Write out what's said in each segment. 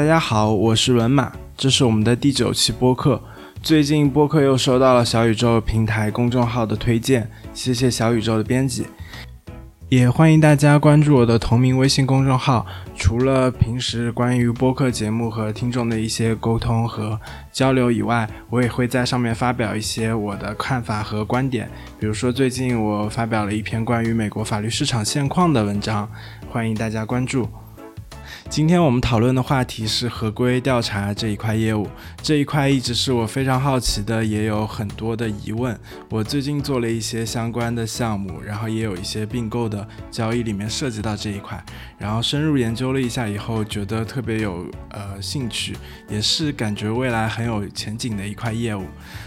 大家好，我是文马，这是我们的第九期播客。最近播客又收到了小宇宙平台公众号的推荐，谢谢小宇宙的编辑。也欢迎大家关注我的同名微信公众号。除了平时关于播客节目和听众的一些沟通和交流以外，我也会在上面发表一些我的看法和观点。比如说，最近我发表了一篇关于美国法律市场现况的文章，欢迎大家关注。今天我们讨论的话题是合规调查这一块业务，这一块一直是我非常好奇的，也有很多的疑问。我最近做了一些相关的项目，然后也有一些并购的交易里面涉及到这一块，然后深入研究了一下以后，觉得特别有呃兴趣，也是感觉未来很有前景的一块业务。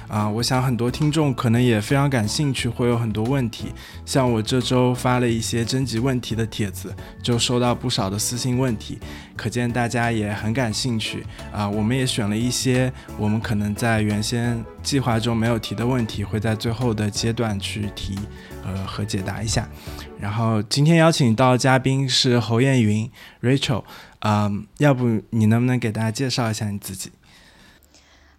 啊，我想很多听众可能也非常感兴趣，会有很多问题。像我这周发了一些征集问题的帖子，就收到不少的私信问题，可见大家也很感兴趣。啊，我们也选了一些我们可能在原先计划中没有提的问题，会在最后的阶段去提，呃和解答一下。然后今天邀请到嘉宾是侯艳云 Rachel，嗯，要不你能不能给大家介绍一下你自己？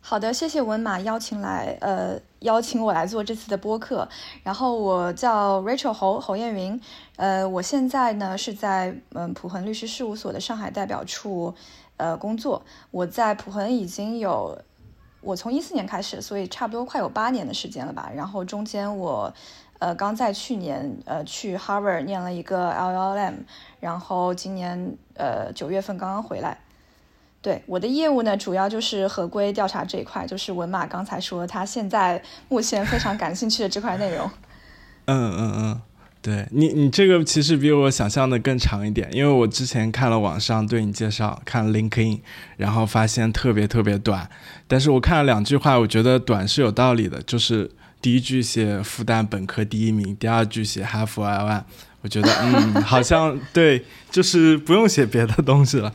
好的，谢谢文马邀请来，呃，邀请我来做这次的播客。然后我叫 Rachel 侯侯艳云，呃，我现在呢是在嗯普恒律师事务所的上海代表处，呃工作。我在普恒已经有，我从一四年开始，所以差不多快有八年的时间了吧。然后中间我，呃，刚在去年，呃，去 Harvard 念了一个 LLM，然后今年，呃，九月份刚刚回来。对我的业务呢，主要就是合规调查这一块，就是文马刚才说他现在目前非常感兴趣的这块内容。嗯嗯嗯，对你你这个其实比我想象的更长一点，因为我之前看了网上对你介绍，看 LinkedIn，然后发现特别特别短，但是我看了两句话，我觉得短是有道理的，就是第一句写复旦本科第一名，第二句写哈佛 L one，我觉得嗯，好像对，就是不用写别的东西了。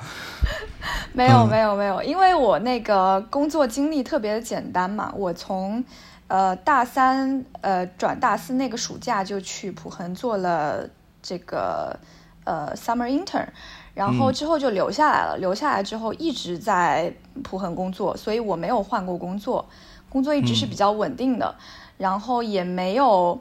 没有没有没有，因为我那个工作经历特别的简单嘛，我从，呃大三呃转大四那个暑假就去普恒做了这个呃 summer intern，然后之后就留下来了，留下来之后一直在普恒工作，所以我没有换过工作，工作一直是比较稳定的，然后也没有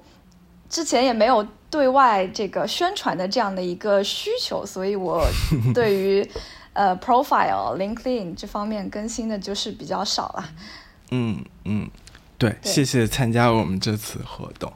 之前也没有对外这个宣传的这样的一个需求，所以我 对于。呃，profile LinkedIn 这方面更新的就是比较少了。嗯嗯，对，谢谢参加我们这次活动。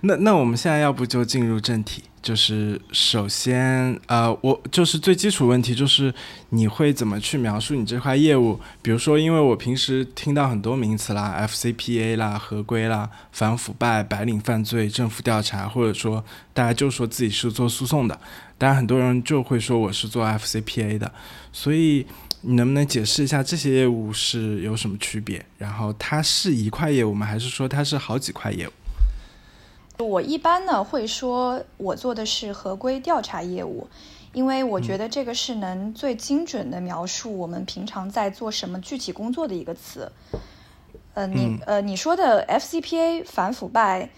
那那我们现在要不就进入正题，就是首先呃，我就是最基础问题，就是你会怎么去描述你这块业务？比如说，因为我平时听到很多名词啦，FCPA 啦、合规啦、反腐败、白领犯罪、政府调查，或者说大家就说自己是做诉讼的。当然，很多人就会说我是做 FCPA 的，所以你能不能解释一下这些业务是有什么区别？然后它是一块业务吗？还是说它是好几块业务？我一般呢会说我做的是合规调查业务，因为我觉得这个是能最精准的描述我们平常在做什么具体工作的一个词。呃，你呃你说的 FCPA 反腐败。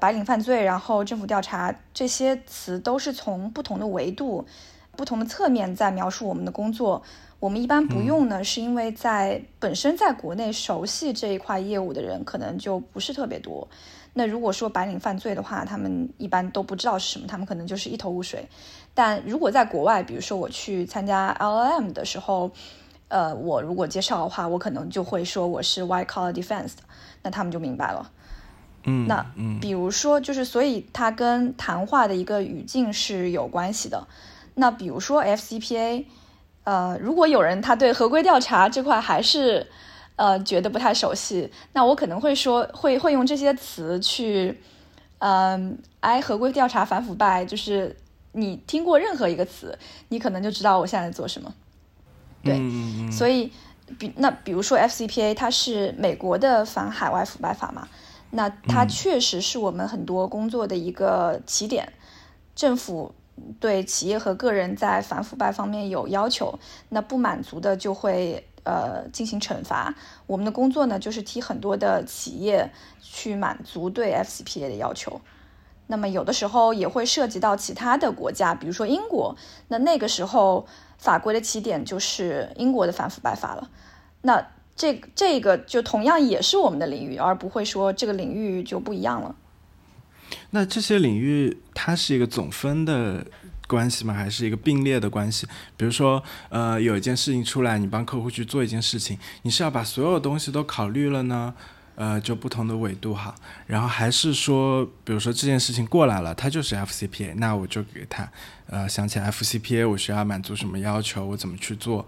白领犯罪，然后政府调查这些词都是从不同的维度、不同的侧面在描述我们的工作。我们一般不用呢，是因为在本身在国内熟悉这一块业务的人可能就不是特别多。那如果说白领犯罪的话，他们一般都不知道是什么，他们可能就是一头雾水。但如果在国外，比如说我去参加 LLM 的时候，呃，我如果介绍的话，我可能就会说我是 White Collar Defense 的，那他们就明白了。嗯，那比如说，就是所以它跟谈话的一个语境是有关系的。那比如说 FCPA，呃，如果有人他对合规调查这块还是呃觉得不太熟悉，那我可能会说会会用这些词去，嗯，哎，合规调查反腐败，就是你听过任何一个词，你可能就知道我现在在做什么。对，所以比那比如说 FCPA，它是美国的反海外腐败法嘛。那它确实是我们很多工作的一个起点。政府对企业和个人在反腐败方面有要求，那不满足的就会呃进行惩罚。我们的工作呢，就是替很多的企业去满足对 FCPA 的要求。那么有的时候也会涉及到其他的国家，比如说英国。那那个时候法规的起点就是英国的反腐败法了。那这这个就同样也是我们的领域，而不会说这个领域就不一样了。那这些领域它是一个总分的关系吗？还是一个并列的关系？比如说，呃，有一件事情出来，你帮客户去做一件事情，你是要把所有东西都考虑了呢？呃，就不同的维度哈，然后还是说，比如说这件事情过来了，它就是 FCPA，那我就给他，呃，想起 FCPA，我需要满足什么要求，我怎么去做？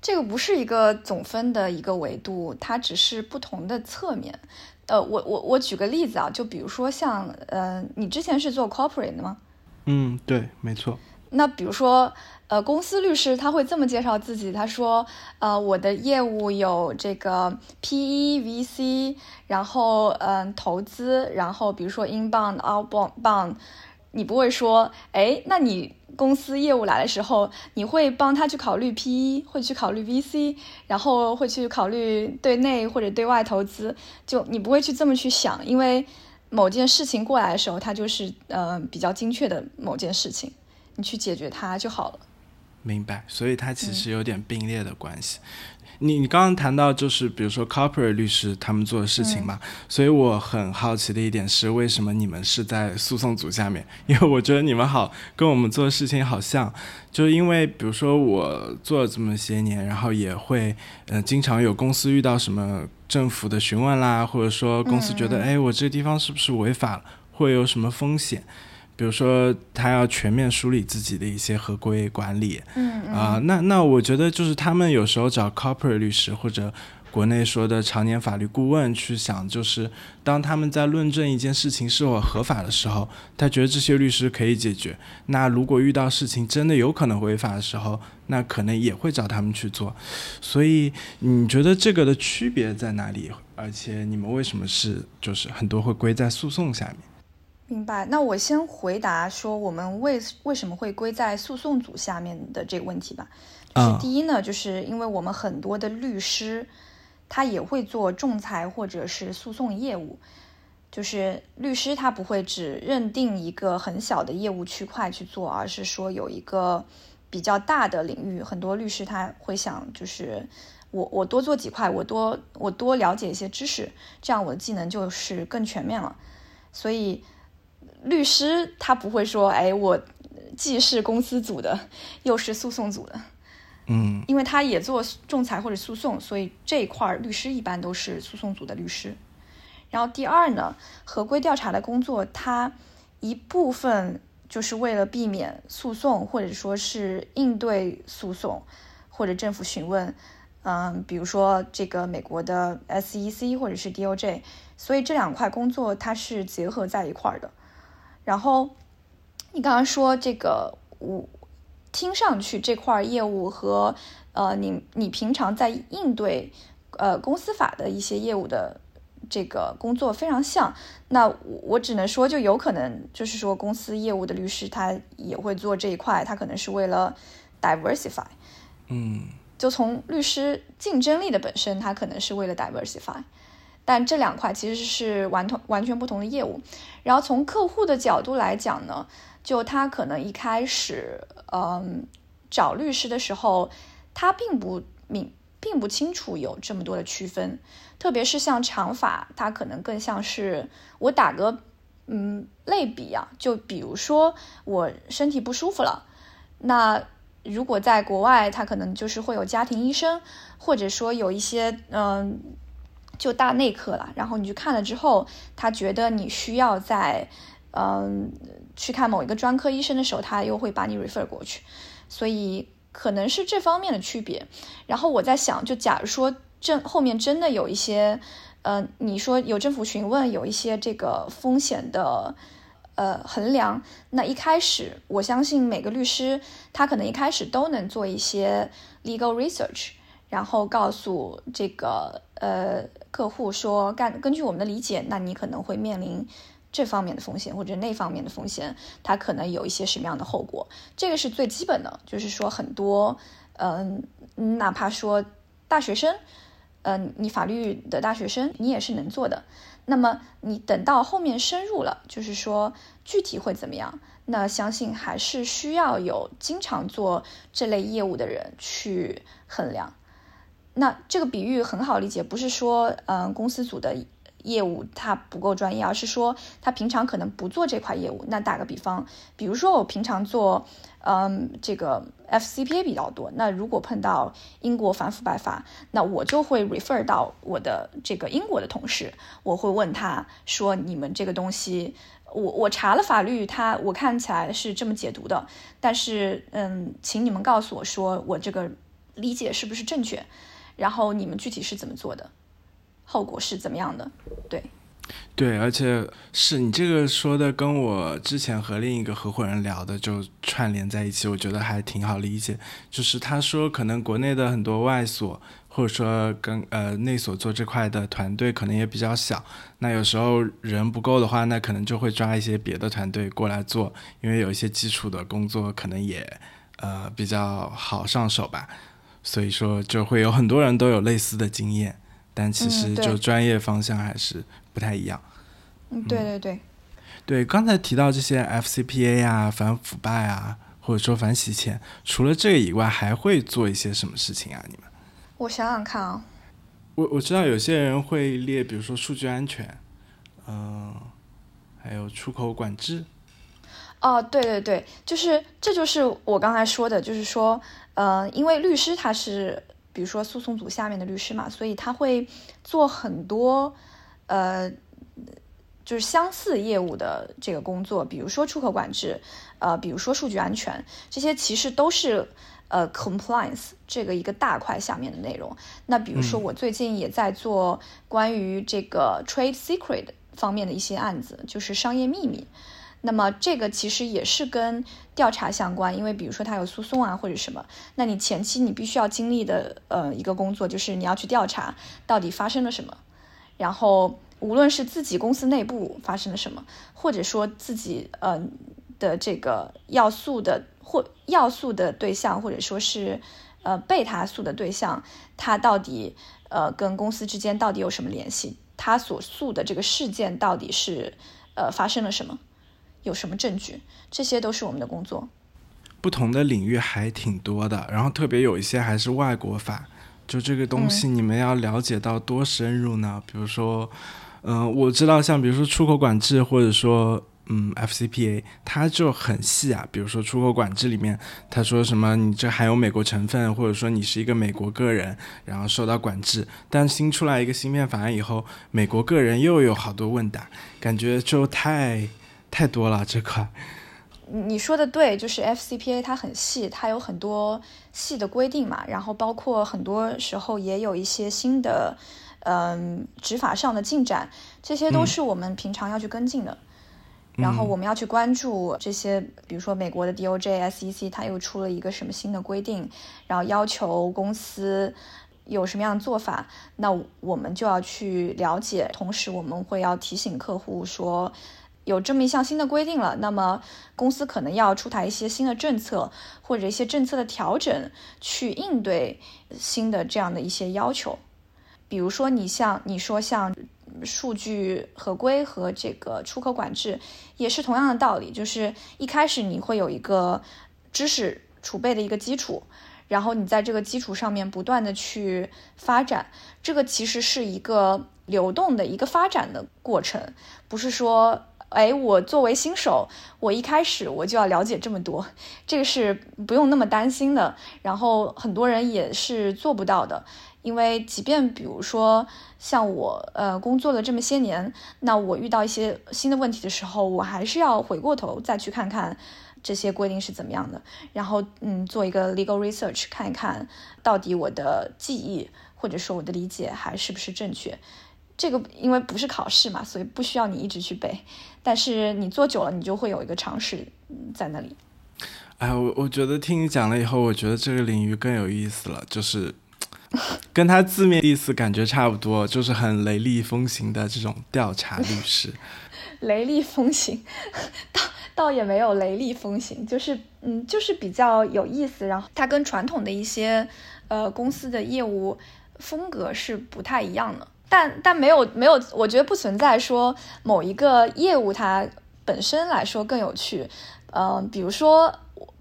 这个不是一个总分的一个维度，它只是不同的侧面。呃，我我我举个例子啊，就比如说像，呃，你之前是做 corporate 的吗？嗯，对，没错。那比如说。呃，公司律师他会这么介绍自己，他说，呃，我的业务有这个 PE、VC，然后嗯，投资，然后比如说 inbound、outbound，你不会说，哎，那你公司业务来的时候，你会帮他去考虑 PE，会去考虑 VC，然后会去考虑对内或者对外投资，就你不会去这么去想，因为某件事情过来的时候，它就是呃比较精确的某件事情，你去解决它就好了。明白，所以它其实有点并列的关系。你你刚刚谈到就是比如说 corporate 律师他们做的事情嘛，所以我很好奇的一点是，为什么你们是在诉讼组下面？因为我觉得你们好跟我们做的事情好像，就是因为比如说我做了这么些年，然后也会呃经常有公司遇到什么政府的询问啦，或者说公司觉得哎我这个地方是不是违法了，会有什么风险？比如说，他要全面梳理自己的一些合规管理，嗯啊，那那我觉得就是他们有时候找 corporate 律师或者国内说的常年法律顾问去想，就是当他们在论证一件事情是否合法的时候，他觉得这些律师可以解决。那如果遇到事情真的有可能违法的时候，那可能也会找他们去做。所以你觉得这个的区别在哪里？而且你们为什么是就是很多会归在诉讼下面？明白，那我先回答说我们为为什么会归在诉讼组下面的这个问题吧。就是第一呢，就是因为我们很多的律师，他也会做仲裁或者是诉讼业务。就是律师他不会只认定一个很小的业务区块去做，而是说有一个比较大的领域。很多律师他会想，就是我我多做几块，我多我多了解一些知识，这样我的技能就是更全面了。所以。律师他不会说，哎，我既是公司组的，又是诉讼组的，嗯，因为他也做仲裁或者诉讼，所以这一块律师一般都是诉讼组的律师。然后第二呢，合规调查的工作，它一部分就是为了避免诉讼，或者说是应对诉讼或者政府询问，嗯，比如说这个美国的 SEC 或者是 DOJ，所以这两块工作它是结合在一块儿的。然后，你刚刚说这个，我听上去这块业务和呃，你你平常在应对呃公司法的一些业务的这个工作非常像。那我只能说，就有可能就是说，公司业务的律师他也会做这一块，他可能是为了 diversify。嗯，就从律师竞争力的本身，他可能是为了 diversify。但这两块其实是完同完全不同的业务，然后从客户的角度来讲呢，就他可能一开始，嗯，找律师的时候，他并不明，并不清楚有这么多的区分，特别是像长发，他可能更像是我打个嗯类比啊，就比如说我身体不舒服了，那如果在国外，他可能就是会有家庭医生，或者说有一些嗯。就大内科了，然后你去看了之后，他觉得你需要在，嗯，去看某一个专科医生的时候，他又会把你 refer 过去，所以可能是这方面的区别。然后我在想，就假如说这后面真的有一些，呃，你说有政府询问，有一些这个风险的，呃，衡量，那一开始我相信每个律师他可能一开始都能做一些 legal research，然后告诉这个呃。客户说：“干根据我们的理解，那你可能会面临这方面的风险或者那方面的风险，它可能有一些什么样的后果？这个是最基本的，就是说很多，嗯，哪怕说大学生，嗯，你法律的大学生，你也是能做的。那么你等到后面深入了，就是说具体会怎么样？那相信还是需要有经常做这类业务的人去衡量。那这个比喻很好理解，不是说嗯公司组的业务他不够专业，而是说他平常可能不做这块业务。那打个比方，比如说我平常做嗯这个 FCPA 比较多，那如果碰到英国反腐败法，那我就会 refer 到我的这个英国的同事，我会问他说你们这个东西。我我查了法律，它我看起来是这么解读的，但是嗯，请你们告诉我说我这个理解是不是正确，然后你们具体是怎么做的，后果是怎么样的？对，对，而且是你这个说的跟我之前和另一个合伙人聊的就串联在一起，我觉得还挺好理解。就是他说可能国内的很多外所。或者说跟呃内所做这块的团队可能也比较小，那有时候人不够的话，那可能就会抓一些别的团队过来做，因为有一些基础的工作可能也呃比较好上手吧，所以说就会有很多人都有类似的经验，但其实就专业方向还是不太一样。嗯，对对对，对，刚才提到这些 FCPA 啊、反腐败啊，或者说反洗钱，除了这个以外，还会做一些什么事情啊？你们？我想想看啊，我我知道有些人会列，比如说数据安全，嗯，还有出口管制。哦，对对对，就是这就是我刚才说的，就是说，呃，因为律师他是，比如说诉讼组下面的律师嘛，所以他会做很多，呃，就是相似业务的这个工作，比如说出口管制，呃，比如说数据安全，这些其实都是。呃，compliance 这个一个大块下面的内容。那比如说，我最近也在做关于这个 trade secret 方面的一些案子，就是商业秘密。那么这个其实也是跟调查相关，因为比如说他有诉讼啊或者什么，那你前期你必须要经历的呃一个工作，就是你要去调查到底发生了什么。然后无论是自己公司内部发生了什么，或者说自己呃的这个要诉的。或要诉的对象，或者说是，呃，被他诉的对象，他到底呃跟公司之间到底有什么联系？他所诉的这个事件到底是呃发生了什么？有什么证据？这些都是我们的工作。不同的领域还挺多的，然后特别有一些还是外国法，就这个东西你们要了解到多深入呢？比如说，嗯，我知道像比如说出口管制，或者说。嗯，FCPA 它就很细啊，比如说出口管制里面，他说什么你这含有美国成分，或者说你是一个美国个人，然后受到管制。但新出来一个芯片法案以后，美国个人又有好多问答，感觉就太太多了这块。你说的对，就是 FCPA 它很细，它有很多细的规定嘛，然后包括很多时候也有一些新的嗯执法上的进展，这些都是我们平常要去跟进的。然后我们要去关注这些，比如说美国的 DOJ、SEC，它又出了一个什么新的规定，然后要求公司有什么样的做法，那我们就要去了解。同时，我们会要提醒客户说，有这么一项新的规定了，那么公司可能要出台一些新的政策或者一些政策的调整，去应对新的这样的一些要求。比如说，你像你说像。数据合规和这个出口管制也是同样的道理，就是一开始你会有一个知识储备的一个基础，然后你在这个基础上面不断的去发展，这个其实是一个流动的一个发展的过程，不是说，哎，我作为新手，我一开始我就要了解这么多，这个是不用那么担心的，然后很多人也是做不到的。因为即便比如说像我呃工作了这么些年，那我遇到一些新的问题的时候，我还是要回过头再去看看这些规定是怎么样的，然后嗯做一个 legal research 看一看到底我的记忆或者说我的理解还是不是正确。这个因为不是考试嘛，所以不需要你一直去背，但是你做久了，你就会有一个常识在那里。哎，我我觉得听你讲了以后，我觉得这个领域更有意思了，就是。跟他字面意思感觉差不多，就是很雷厉风行的这种调查律师。雷厉风行，倒倒也没有雷厉风行，就是嗯，就是比较有意思。然后它跟传统的一些呃公司的业务风格是不太一样的。但但没有没有，我觉得不存在说某一个业务它本身来说更有趣。嗯，比如说，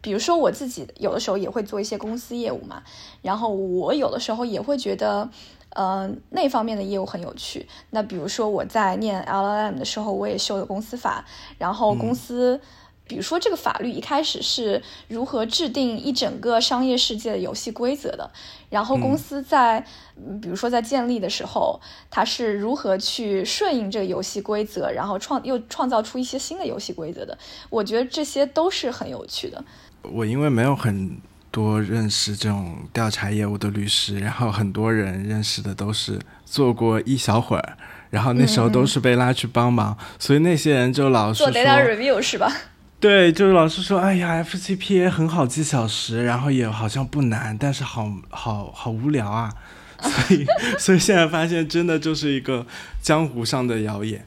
比如说我自己有的时候也会做一些公司业务嘛，然后我有的时候也会觉得，嗯，那方面的业务很有趣。那比如说我在念 LLM 的时候，我也修了公司法，然后公司。比如说，这个法律一开始是如何制定一整个商业世界的游戏规则的？然后公司在，嗯比如说在建立的时候，它是如何去顺应这个游戏规则，然后创又创造出一些新的游戏规则的？我觉得这些都是很有趣的。我因为没有很多认识这种调查业务的律师，然后很多人认识的都是做过一小会儿，然后那时候都是被拉去帮忙，所以那些人就老是做 data review 是吧？对，就是老师说，哎呀，FCPA 很好记小时，然后也好像不难，但是好好好无聊啊，所以 所以现在发现真的就是一个江湖上的谣言。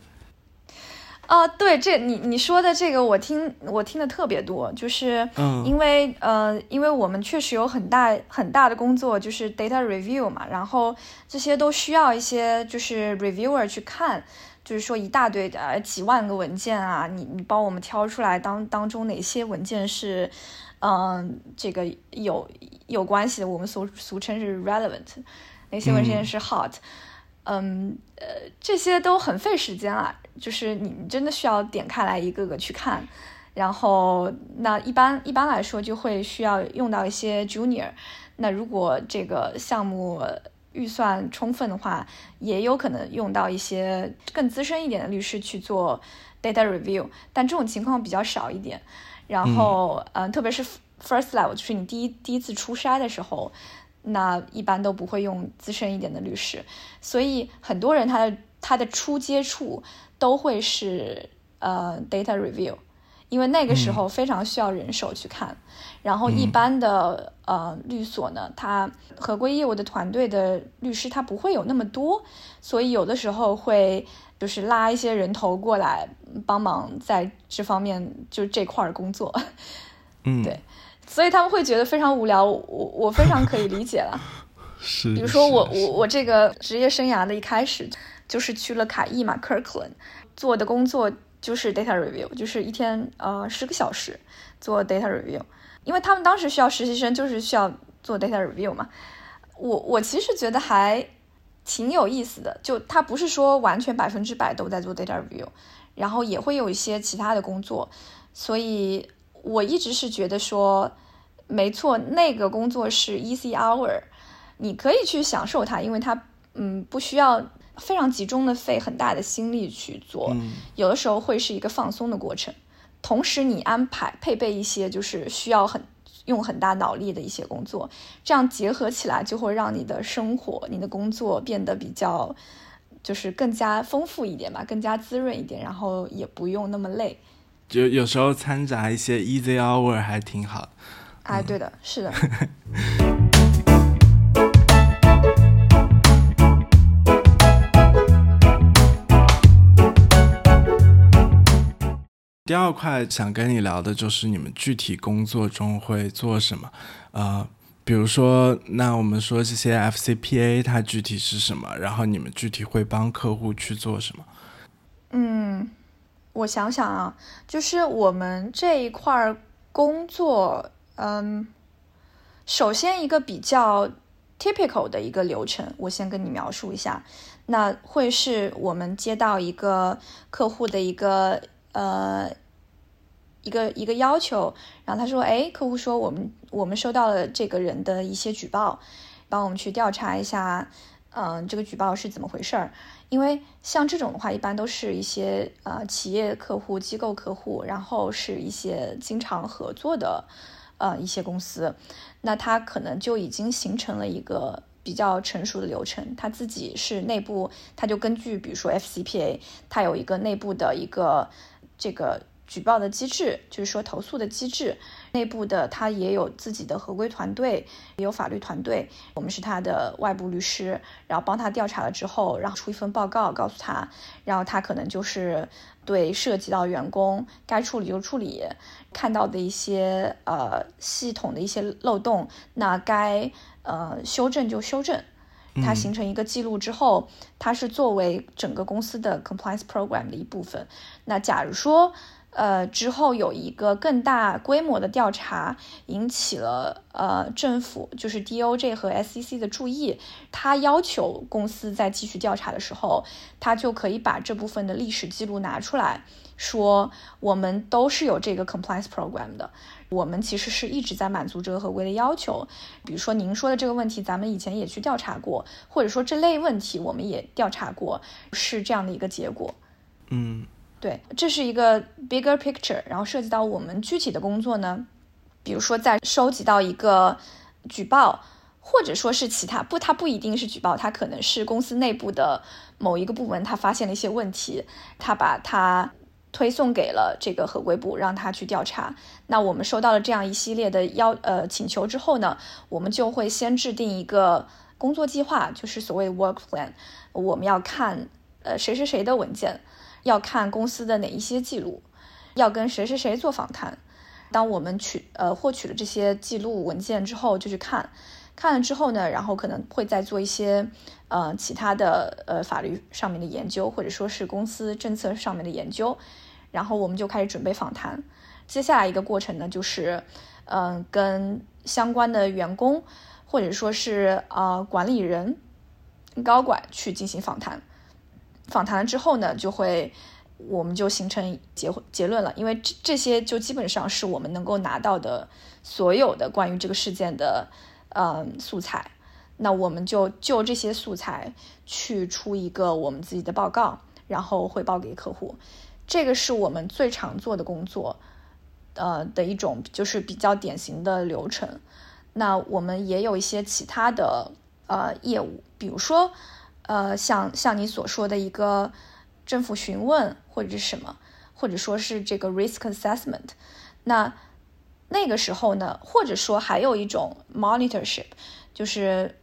啊，对，这你你说的这个我听我听的特别多，就是因为呃，因为我们确实有很大很大的工作，就是 data review 嘛，然后这些都需要一些就是 reviewer 去看。就是说一大堆的几万个文件啊，你你帮我们挑出来当当中哪些文件是，嗯，这个有有关系的，我们俗俗称是 relevant，哪些文件是 hot，嗯呃这些都很费时间啊，就是你真的需要点开来一个个去看，然后那一般一般来说就会需要用到一些 junior，那如果这个项目。预算充分的话，也有可能用到一些更资深一点的律师去做 data review，但这种情况比较少一点。然后，嗯，特别是 first level，就是你第一第一次出筛的时候，那一般都不会用资深一点的律师。所以，很多人他的他的初接触都会是呃 data review。因为那个时候非常需要人手去看，然后一般的呃律所呢，它合规业务的团队的律师他不会有那么多，所以有的时候会就是拉一些人头过来帮忙在这方面就这块儿工作，嗯，对，所以他们会觉得非常无聊，我我非常可以理解了。是，比如说我我我这个职业生涯的一开始就是去了凯翼嘛，Kirkland 做的工作。就是 data review，就是一天呃十个小时做 data review，因为他们当时需要实习生，就是需要做 data review 嘛。我我其实觉得还挺有意思的，就他不是说完全百分之百都在做 data review，然后也会有一些其他的工作，所以我一直是觉得说，没错，那个工作是 easy hour，你可以去享受它，因为它嗯不需要。非常集中的费很大的心力去做，有的时候会是一个放松的过程。同时，你安排配备一些就是需要很用很大脑力的一些工作，这样结合起来就会让你的生活、你的工作变得比较就是更加丰富一点吧，更加滋润一点，然后也不用那么累。就有时候掺杂一些 easy hour 还挺好。哎，对的，是的。第二块想跟你聊的就是你们具体工作中会做什么，呃，比如说，那我们说这些 FCPA 它具体是什么，然后你们具体会帮客户去做什么？嗯，我想想啊，就是我们这一块工作，嗯，首先一个比较 typical 的一个流程，我先跟你描述一下，那会是我们接到一个客户的一个。呃，一个一个要求，然后他说：“哎，客户说我们我们收到了这个人的一些举报，帮我们去调查一下，嗯，这个举报是怎么回事儿？因为像这种的话，一般都是一些呃企业客户、机构客户，然后是一些经常合作的呃一些公司，那他可能就已经形成了一个。”比较成熟的流程，他自己是内部，他就根据比如说 FCPA，他有一个内部的一个这个举报的机制，就是说投诉的机制，内部的他也有自己的合规团队，也有法律团队，我们是他的外部律师，然后帮他调查了之后，然后出一份报告告诉他，然后他可能就是对涉及到员工该处理就处理，看到的一些呃系统的一些漏洞，那该。呃，修正就修正，它形成一个记录之后，它是作为整个公司的 compliance program 的一部分。那假如说，呃，之后有一个更大规模的调查引起了呃政府，就是 DOJ 和 SEC 的注意，他要求公司在继续调查的时候，他就可以把这部分的历史记录拿出来说，我们都是有这个 compliance program 的，我们其实是一直在满足这个合规的要求。比如说您说的这个问题，咱们以前也去调查过，或者说这类问题我们也调查过，是这样的一个结果。嗯。对，这是一个 bigger picture，然后涉及到我们具体的工作呢，比如说在收集到一个举报，或者说是其他不，它不一定是举报，它可能是公司内部的某一个部门，他发现了一些问题，他把它推送给了这个合规部，让他去调查。那我们收到了这样一系列的要呃请求之后呢，我们就会先制定一个工作计划，就是所谓 work plan，我们要看呃谁谁谁的文件。要看公司的哪一些记录，要跟谁谁谁做访谈。当我们取呃获取了这些记录文件之后，就去看，看了之后呢，然后可能会再做一些呃其他的呃法律上面的研究，或者说是公司政策上面的研究。然后我们就开始准备访谈。接下来一个过程呢，就是嗯跟相关的员工或者说是啊管理人、高管去进行访谈。访谈了之后呢，就会我们就形成结结论了，因为这这些就基本上是我们能够拿到的所有的关于这个事件的呃素材，那我们就就这些素材去出一个我们自己的报告，然后汇报给客户，这个是我们最常做的工作，呃的一种就是比较典型的流程。那我们也有一些其他的呃业务，比如说。呃，像像你所说的一个政府询问或者是什么，或者说是这个 risk assessment，那那个时候呢，或者说还有一种 monitorship，就是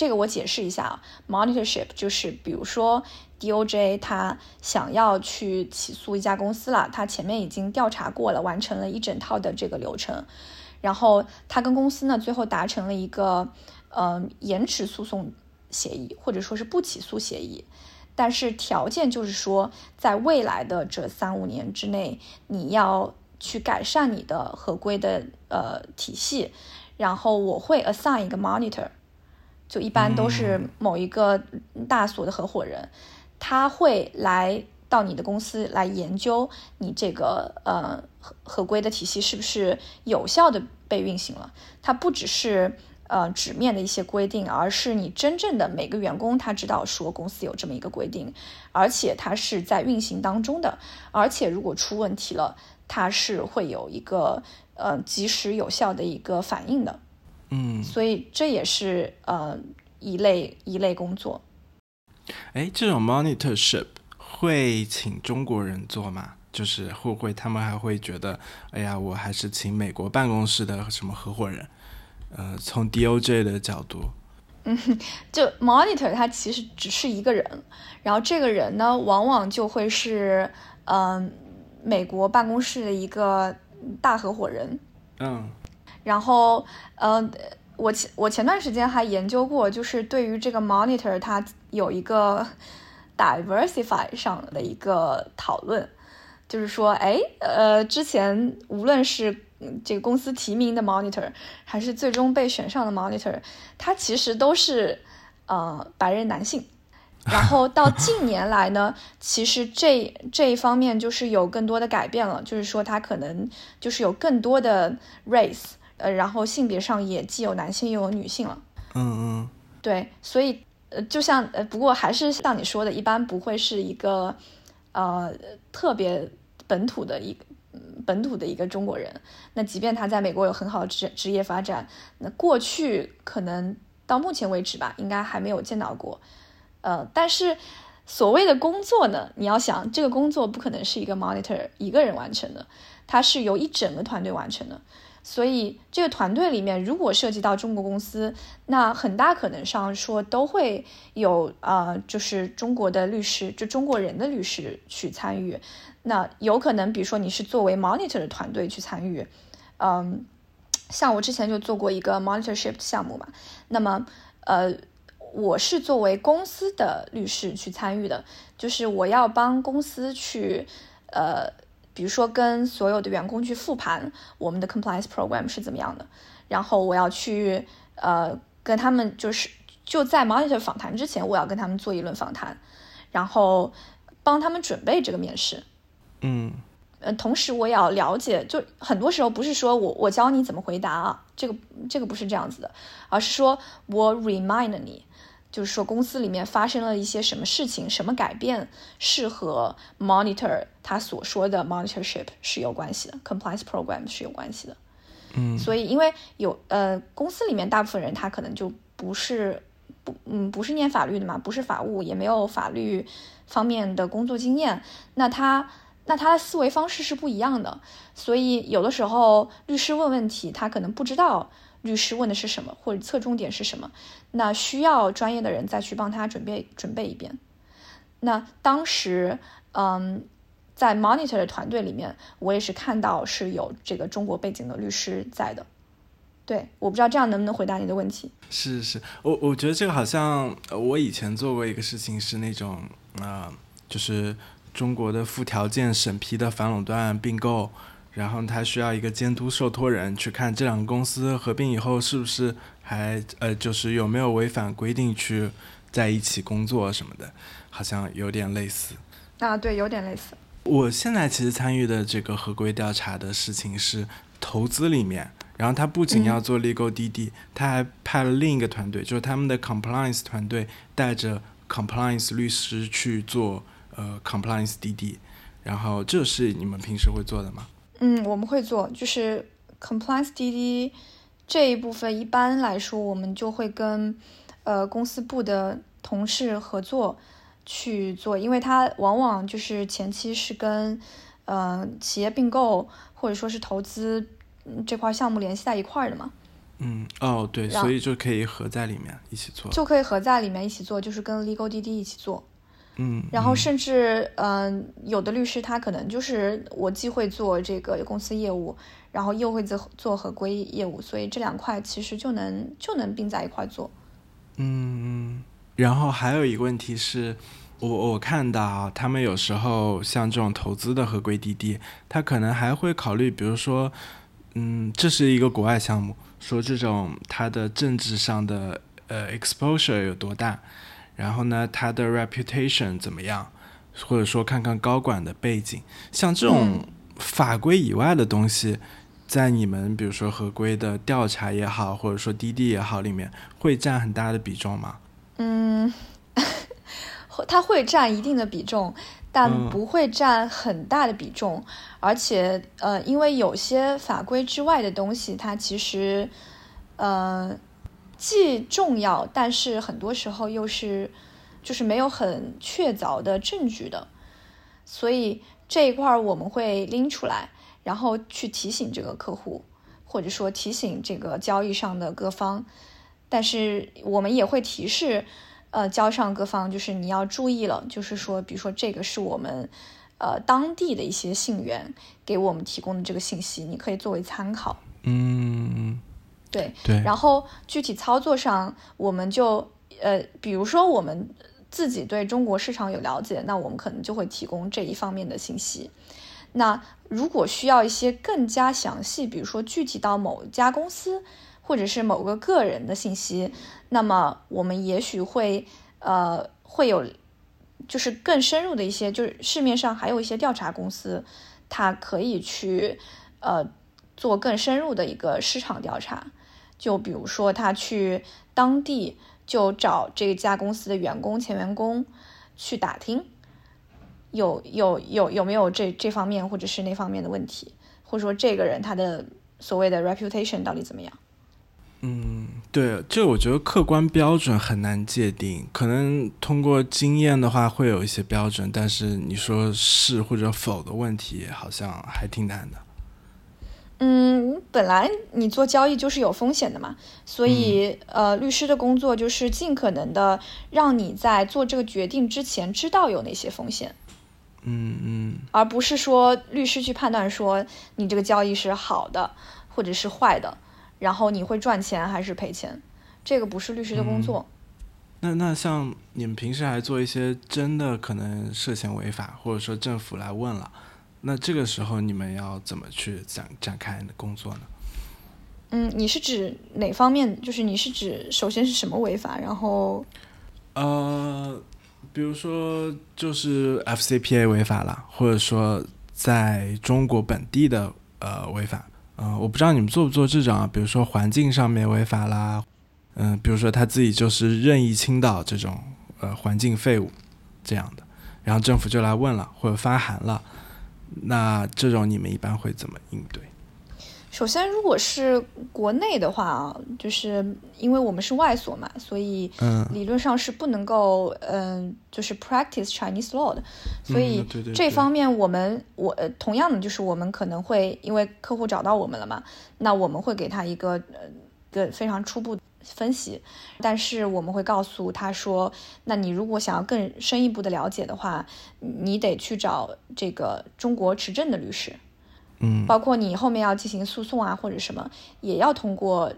这个我解释一下啊，monitorship 就是比如说 DOJ 他想要去起诉一家公司了，他前面已经调查过了，完成了一整套的这个流程，然后他跟公司呢最后达成了一个呃延迟诉讼。协议或者说是不起诉协议，但是条件就是说，在未来的这三五年之内，你要去改善你的合规的呃体系，然后我会 assign 一个 monitor，就一般都是某一个大所的合伙人，他会来到你的公司来研究你这个呃合合规的体系是不是有效的被运行了，它不只是。呃，纸面的一些规定，而是你真正的每个员工他知道说公司有这么一个规定，而且它是在运行当中的，而且如果出问题了，它是会有一个呃及时有效的一个反应的。嗯，所以这也是呃一类一类工作。哎，这种 monitorship 会请中国人做吗？就是会不会他们还会觉得，哎呀，我还是请美国办公室的什么合伙人？呃，从 DOJ 的角度，嗯，就 monitor 他其实只是一个人，然后这个人呢，往往就会是嗯美国办公室的一个大合伙人，嗯，然后呃，我前我前段时间还研究过，就是对于这个 monitor，它有一个 diversify 上的一个讨论，就是说，哎，呃，之前无论是这个公司提名的 monitor 还是最终被选上的 monitor，他其实都是呃白人男性。然后到近年来呢，其实这这一方面就是有更多的改变了，就是说他可能就是有更多的 race，呃，然后性别上也既有男性又有女性了。嗯嗯，对，所以呃，就像呃，不过还是像你说的，一般不会是一个呃特别本土的一个。本土的一个中国人，那即便他在美国有很好的职职业发展，那过去可能到目前为止吧，应该还没有见到过。呃，但是所谓的工作呢，你要想这个工作不可能是一个 monitor 一个人完成的，它是由一整个团队完成的。所以这个团队里面，如果涉及到中国公司，那很大可能上说都会有啊，就是中国的律师，就中国人的律师去参与。那有可能，比如说你是作为 monitor 的团队去参与，嗯，像我之前就做过一个 monitorship 项目嘛。那么，呃，我是作为公司的律师去参与的，就是我要帮公司去，呃，比如说跟所有的员工去复盘我们的 compliance program 是怎么样的，然后我要去呃跟他们就是就在 monitor 访谈之前，我要跟他们做一轮访谈，然后帮他们准备这个面试。嗯。呃，同时我也要了解，就很多时候不是说我我教你怎么回答啊，这个这个不是这样子的，而是说我 remind 你，就是说公司里面发生了一些什么事情，什么改变是和 monitor 他所说的 monitorship 是有关系的，compliance program 是有关系的。嗯，所以因为有呃公司里面大部分人他可能就不是不嗯不是念法律的嘛，不是法务，也没有法律方面的工作经验，那他。那他的思维方式是不一样的，所以有的时候律师问问题，他可能不知道律师问的是什么，或者侧重点是什么，那需要专业的人再去帮他准备准备一遍。那当时，嗯，在 Monitor 的团队里面，我也是看到是有这个中国背景的律师在的。对，我不知道这样能不能回答你的问题。是是，我我觉得这个好像我以前做过一个事情，是那种啊，就是。中国的附条件审批的反垄断并购，然后他需要一个监督受托人去看这两个公司合并以后是不是还呃就是有没有违反规定去在一起工作什么的，好像有点类似。啊，对，有点类似。我现在其实参与的这个合规调查的事情是投资里面，然后他不仅要做 legal DD，他还派了另一个团队，就是他们的 compliance 团队带着 compliance 律师去做。呃，compliance DD，然后这是你们平时会做的吗？嗯，我们会做，就是 compliance DD 这一部分，一般来说我们就会跟呃公司部的同事合作去做，因为它往往就是前期是跟呃企业并购或者说是投资这块项目联系在一块儿的嘛。嗯，哦，对，所以就可以合在里面一起做，就可以合在里面一起做，就是跟 legal DD 一起做。嗯，然后甚至，嗯，有的律师他可能就是我既会做这个公司业务，然后又会做做合规业务，所以这两块其实就能就能并在一块做。嗯，然后还有一个问题是，我我看到他们有时候像这种投资的合规滴滴，他可能还会考虑，比如说，嗯，这是一个国外项目，说这种它的政治上的呃 exposure 有多大。然后呢，他的 reputation 怎么样？或者说看看高管的背景，像这种法规以外的东西，在你们比如说合规的调查也好，或者说滴滴也好，里面会占很大的比重吗？嗯，它会占一定的比重，但不会占很大的比重。而且，呃，因为有些法规之外的东西，它其实，呃。既重要，但是很多时候又是，就是没有很确凿的证据的，所以这一块我们会拎出来，然后去提醒这个客户，或者说提醒这个交易上的各方，但是我们也会提示，呃，交上各方就是你要注意了，就是说，比如说这个是我们，呃，当地的一些信源给我们提供的这个信息，你可以作为参考。嗯。对对，然后具体操作上，我们就呃，比如说我们自己对中国市场有了解，那我们可能就会提供这一方面的信息。那如果需要一些更加详细，比如说具体到某家公司或者是某个个人的信息，那么我们也许会呃会有就是更深入的一些，就是市面上还有一些调查公司，它可以去呃做更深入的一个市场调查。就比如说，他去当地就找这家公司的员工、前员工去打听，有有有有没有这这方面或者是那方面的问题，或者说这个人他的所谓的 reputation 到底怎么样？嗯，对，这我觉得客观标准很难界定，可能通过经验的话会有一些标准，但是你说是或者否的问题，好像还挺难的。嗯，本来你做交易就是有风险的嘛，所以呃，律师的工作就是尽可能的让你在做这个决定之前知道有哪些风险。嗯嗯，而不是说律师去判断说你这个交易是好的或者是坏的，然后你会赚钱还是赔钱，这个不是律师的工作。那那像你们平时还做一些真的可能涉嫌违法，或者说政府来问了，那这个时候你们要怎么去展展开工作呢？嗯，你是指哪方面？就是你是指首先是什么违法，然后，呃，比如说就是 FCPA 违法了，或者说在中国本地的呃违法，嗯，我不知道你们做不做这种啊，比如说环境上面违法啦，嗯，比如说他自己就是任意倾倒这种呃环境废物这样的，然后政府就来问了或者发函了，那这种你们一般会怎么应对？首先，如果是国内的话啊，就是因为我们是外所嘛，所以理论上是不能够嗯，就是 practice Chinese law 的。所以这方面我们我同样的就是我们可能会因为客户找到我们了嘛，那我们会给他一个呃个非常初步分析，但是我们会告诉他说，那你如果想要更深一步的了解的话，你得去找这个中国持证的律师。嗯，包括你后面要进行诉讼啊，或者什么，也要通过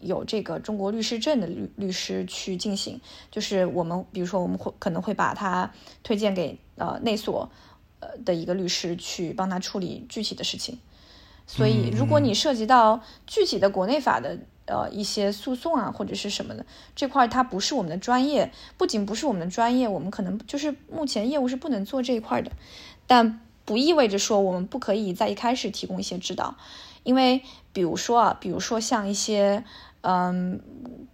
有这个中国律师证的律律师去进行。就是我们，比如说，我们会可能会把他推荐给呃内所呃的一个律师去帮他处理具体的事情。所以，如果你涉及到具体的国内法的呃一些诉讼啊，或者是什么的这块，它不是我们的专业，不仅不是我们的专业，我们可能就是目前业务是不能做这一块的，但。不意味着说我们不可以在一开始提供一些指导，因为比如说啊，比如说像一些嗯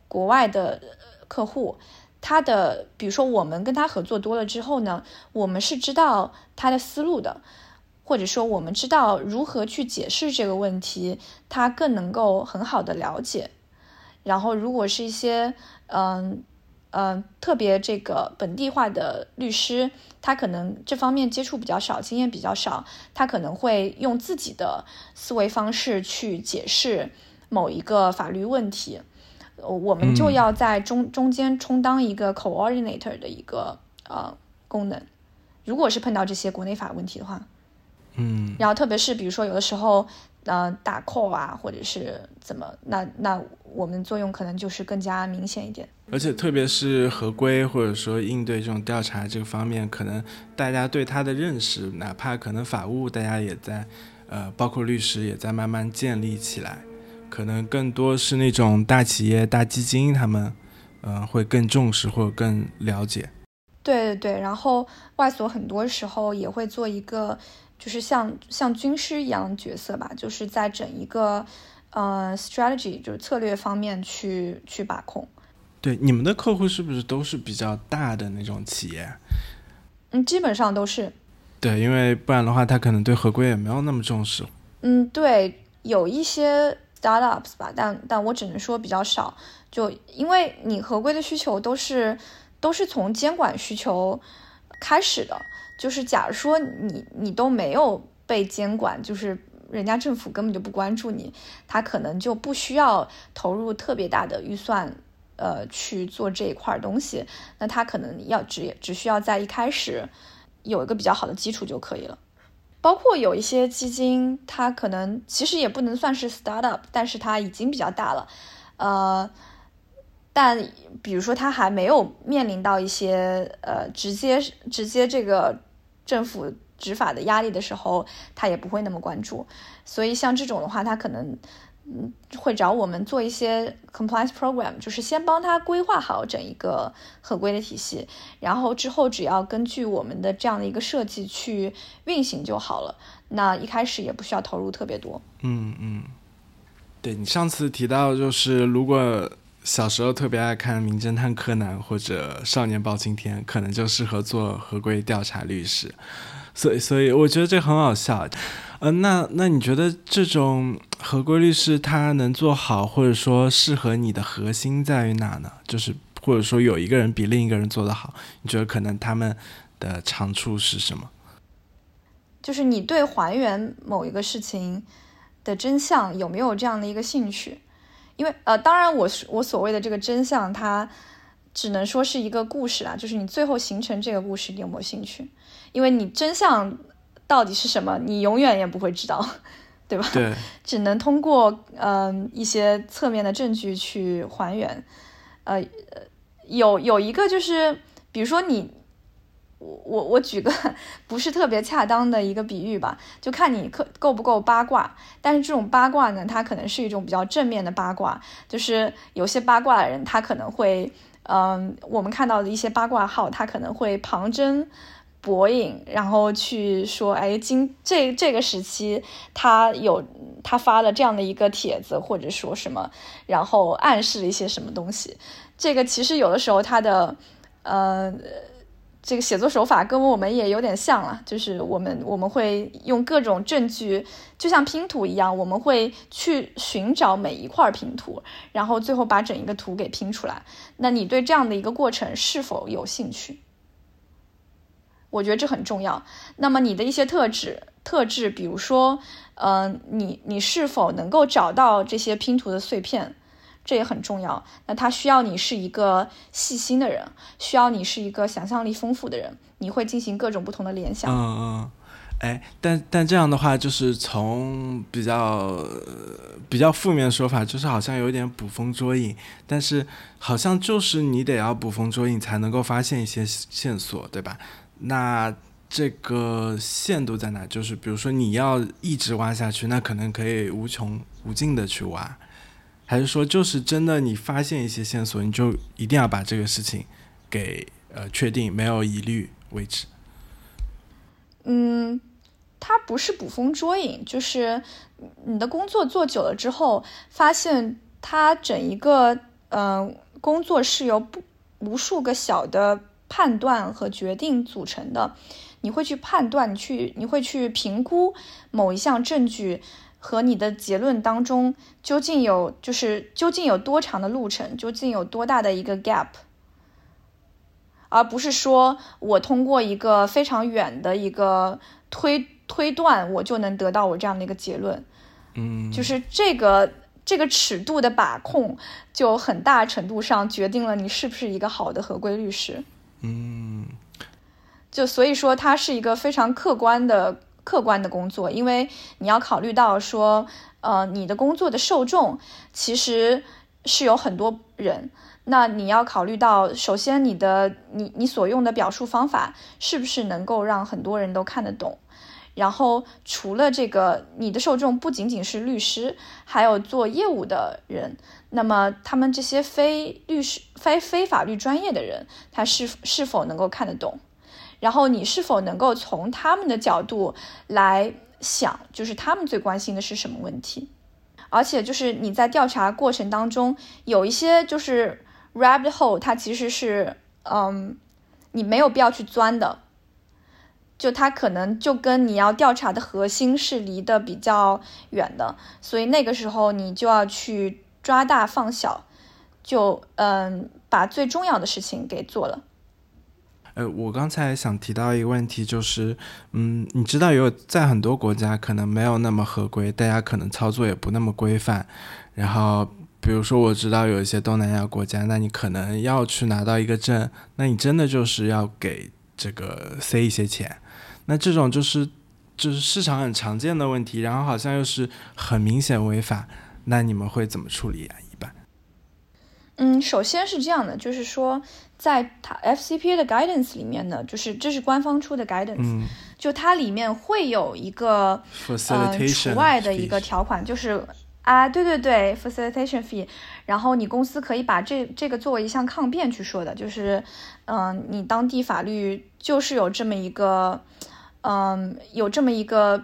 国外的客户，他的比如说我们跟他合作多了之后呢，我们是知道他的思路的，或者说我们知道如何去解释这个问题，他更能够很好的了解。然后如果是一些嗯。嗯，特别这个本地化的律师，他可能这方面接触比较少，经验比较少，他可能会用自己的思维方式去解释某一个法律问题，我们就要在中中间充当一个 coordinator 的一个呃功能。如果是碰到这些国内法问题的话，嗯，然后特别是比如说有的时候。呃，打 call 啊，或者是怎么？那那我们作用可能就是更加明显一点。而且特别是合规或者说应对这种调查这个方面，可能大家对他的认识，哪怕可能法务大家也在，呃，包括律师也在慢慢建立起来。可能更多是那种大企业、大基金，他们，嗯，会更重视或者更了解。对对对，然后外所很多时候也会做一个。就是像像军师一样的角色吧，就是在整一个呃 strategy 就是策略方面去去把控。对，你们的客户是不是都是比较大的那种企业？嗯，基本上都是。对，因为不然的话，他可能对合规也没有那么重视。嗯，对，有一些 startups 吧，但但我只能说比较少。就因为你合规的需求都是都是从监管需求开始的。就是假如说你你都没有被监管，就是人家政府根本就不关注你，他可能就不需要投入特别大的预算，呃，去做这一块东西。那他可能要只只需要在一开始有一个比较好的基础就可以了。包括有一些基金，它可能其实也不能算是 startup，但是它已经比较大了，呃，但比如说它还没有面临到一些呃直接直接这个。政府执法的压力的时候，他也不会那么关注，所以像这种的话，他可能嗯会找我们做一些 compliance program，就是先帮他规划好整一个合规的体系，然后之后只要根据我们的这样的一个设计去运行就好了。那一开始也不需要投入特别多。嗯嗯，对你上次提到就是如果。小时候特别爱看《名侦探柯南》或者《少年包青天》，可能就适合做合规调查律师。所以，所以我觉得这很好笑。嗯，那那你觉得这种合规律师他能做好，或者说适合你的核心在于哪呢？就是或者说有一个人比另一个人做得好，你觉得可能他们的长处是什么？就是你对还原某一个事情的真相有没有这样的一个兴趣？因为呃，当然，我是我所谓的这个真相，它只能说是一个故事啦，就是你最后形成这个故事，你有没有兴趣？因为你真相到底是什么，你永远也不会知道，对吧？对，只能通过嗯一些侧面的证据去还原。呃，有有一个就是，比如说你，我我我举个 不是特别恰当的一个比喻吧，就看你可够不够八卦。但是这种八卦呢，它可能是一种比较正面的八卦，就是有些八卦的人，他可能会，嗯，我们看到的一些八卦号，他可能会旁征。博引，然后去说，哎，今这这个时期他有他发了这样的一个帖子，或者说什么，然后暗示了一些什么东西。这个其实有的时候他的，呃，这个写作手法跟我们也有点像了，就是我们我们会用各种证据，就像拼图一样，我们会去寻找每一块拼图，然后最后把整一个图给拼出来。那你对这样的一个过程是否有兴趣？我觉得这很重要。那么你的一些特质、特质，比如说，嗯，你你是否能够找到这些拼图的碎片，这也很重要。那他需要你是一个细心的人，需要你是一个想象力丰富的人，你会进行各种不同的联想。嗯嗯，哎，但但这样的话，就是从比较比较负面的说法，就是好像有点捕风捉影，但是好像就是你得要捕风捉影才能够发现一些线索，对吧？那这个限度在哪？就是比如说你要一直挖下去，那可能可以无穷无尽的去挖，还是说就是真的你发现一些线索，你就一定要把这个事情给呃确定没有疑虑为止？嗯，它不是捕风捉影，就是你的工作做久了之后，发现它整一个嗯工作是由不无数个小的。判断和决定组成的，你会去判断，你去你会去评估某一项证据和你的结论当中究竟有就是究竟有多长的路程，究竟有多大的一个 gap，而不是说我通过一个非常远的一个推推断，我就能得到我这样的一个结论。嗯，就是这个这个尺度的把控，就很大程度上决定了你是不是一个好的合规律师。嗯，就所以说，它是一个非常客观的客观的工作，因为你要考虑到说，呃，你的工作的受众其实是有很多人，那你要考虑到，首先你的你你所用的表述方法是不是能够让很多人都看得懂。然后，除了这个，你的受众不仅仅是律师，还有做业务的人。那么，他们这些非律师、非非法律专业的人，他是是否能够看得懂？然后，你是否能够从他们的角度来想，就是他们最关心的是什么问题？而且，就是你在调查过程当中，有一些就是 rabbit hole，它其实是嗯，你没有必要去钻的。就它可能就跟你要调查的核心是离得比较远的，所以那个时候你就要去抓大放小，就嗯把最重要的事情给做了。呃，我刚才想提到一个问题，就是嗯，你知道有在很多国家可能没有那么合规，大家可能操作也不那么规范。然后比如说我知道有一些东南亚国家，那你可能要去拿到一个证，那你真的就是要给这个塞一些钱。那这种就是就是市场很常见的问题，然后好像又是很明显违法，那你们会怎么处理啊？一般？嗯，首先是这样的，就是说在它 FCPA 的 guidance 里面呢，就是这是官方出的 guidance，就它里面会有一个呃除外的一个条款，就是啊，对对对，facilitation fee，然后你公司可以把这这个作为一项抗辩去说的，就是嗯，你当地法律就是有这么一个。嗯，有这么一个